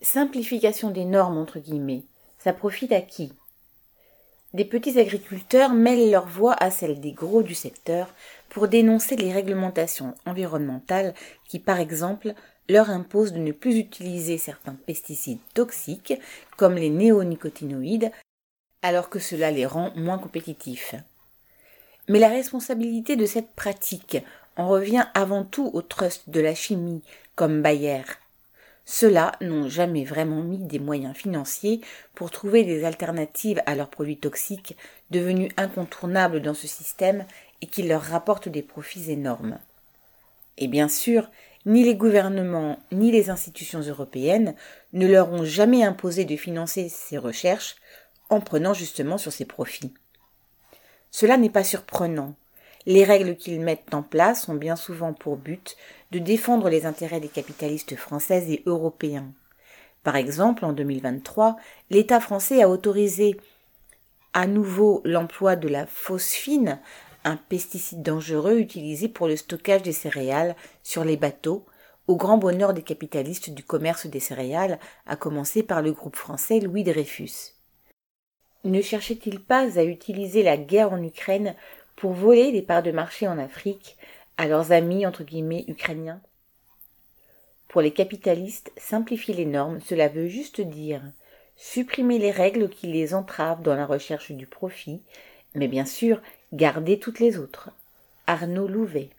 Simplification des normes entre guillemets. Ça profite à qui? Des petits agriculteurs mêlent leur voix à celle des gros du secteur pour dénoncer les réglementations environnementales qui, par exemple, leur imposent de ne plus utiliser certains pesticides toxiques comme les néonicotinoïdes alors que cela les rend moins compétitifs. Mais la responsabilité de cette pratique en revient avant tout aux trusts de la chimie comme Bayer. Ceux-là n'ont jamais vraiment mis des moyens financiers pour trouver des alternatives à leurs produits toxiques devenus incontournables dans ce système et qui leur rapportent des profits énormes. Et bien sûr, ni les gouvernements ni les institutions européennes ne leur ont jamais imposé de financer ces recherches en prenant justement sur ces profits. Cela n'est pas surprenant. Les règles qu'ils mettent en place ont bien souvent pour but de défendre les intérêts des capitalistes français et européens. Par exemple, en 2023, l'État français a autorisé à nouveau l'emploi de la phosphine, un pesticide dangereux utilisé pour le stockage des céréales sur les bateaux, au grand bonheur des capitalistes du commerce des céréales, à commencer par le groupe français Louis Dreyfus. Ne cherchait-il pas à utiliser la guerre en Ukraine pour voler des parts de marché en Afrique à leurs amis entre guillemets ukrainiens Pour les capitalistes, simplifier les normes, cela veut juste dire supprimer les règles qui les entravent dans la recherche du profit, mais bien sûr garder toutes les autres. Arnaud Louvet